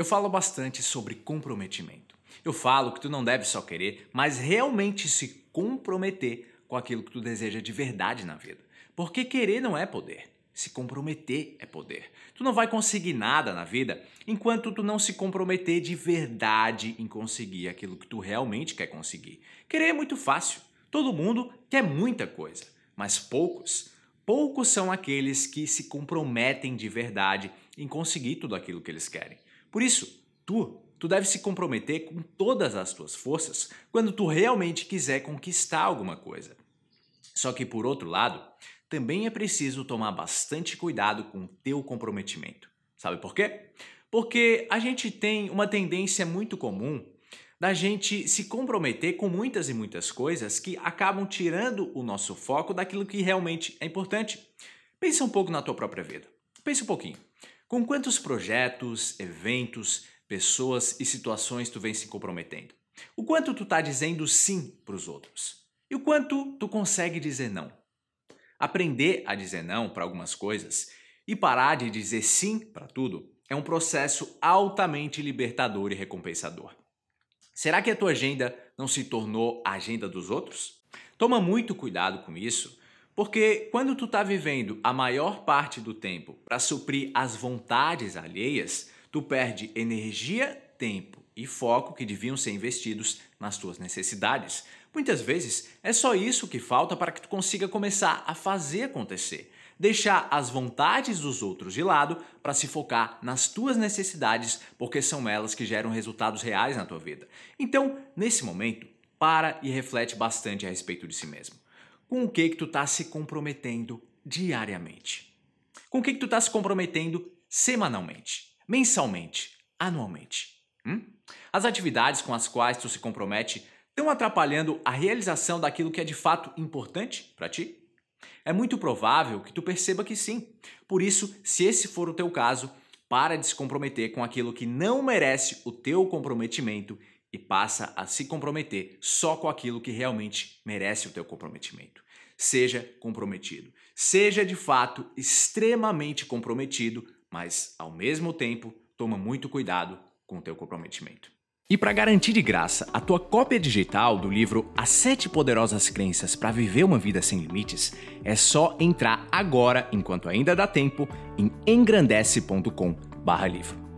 eu falo bastante sobre comprometimento. Eu falo que tu não deve só querer, mas realmente se comprometer com aquilo que tu deseja de verdade na vida. Porque querer não é poder. Se comprometer é poder. Tu não vai conseguir nada na vida enquanto tu não se comprometer de verdade em conseguir aquilo que tu realmente quer conseguir. Querer é muito fácil. Todo mundo quer muita coisa, mas poucos, poucos são aqueles que se comprometem de verdade em conseguir tudo aquilo que eles querem. Por isso, tu, tu deve se comprometer com todas as tuas forças quando tu realmente quiser conquistar alguma coisa. Só que por outro lado, também é preciso tomar bastante cuidado com o teu comprometimento. Sabe por quê? Porque a gente tem uma tendência muito comum da gente se comprometer com muitas e muitas coisas que acabam tirando o nosso foco daquilo que realmente é importante. Pensa um pouco na tua própria vida. Pensa um pouquinho. Com quantos projetos, eventos, pessoas e situações tu vem se comprometendo? O quanto tu tá dizendo sim para os outros? E o quanto tu consegue dizer não? Aprender a dizer não para algumas coisas e parar de dizer sim para tudo é um processo altamente libertador e recompensador. Será que a tua agenda não se tornou a agenda dos outros? Toma muito cuidado com isso, porque quando tu está vivendo a maior parte do tempo para suprir as vontades alheias, tu perde energia, tempo e foco que deviam ser investidos nas tuas necessidades. Muitas vezes é só isso que falta para que tu consiga começar a fazer acontecer. Deixar as vontades dos outros de lado para se focar nas tuas necessidades, porque são elas que geram resultados reais na tua vida. Então, nesse momento, para e reflete bastante a respeito de si mesmo. Com o que que tu está se comprometendo diariamente? Com o que que tu está se comprometendo semanalmente, mensalmente, anualmente? Hum? As atividades com as quais tu se compromete estão atrapalhando a realização daquilo que é de fato importante para ti? É muito provável que tu perceba que sim. Por isso, se esse for o teu caso, para de se comprometer com aquilo que não merece o teu comprometimento e passa a se comprometer só com aquilo que realmente merece o teu comprometimento. Seja comprometido. Seja de fato extremamente comprometido, mas ao mesmo tempo toma muito cuidado com o teu comprometimento. E para garantir de graça a tua cópia digital do livro As Sete Poderosas Crenças para Viver uma Vida Sem Limites, é só entrar agora, enquanto ainda dá tempo, em engrandece.com/livro.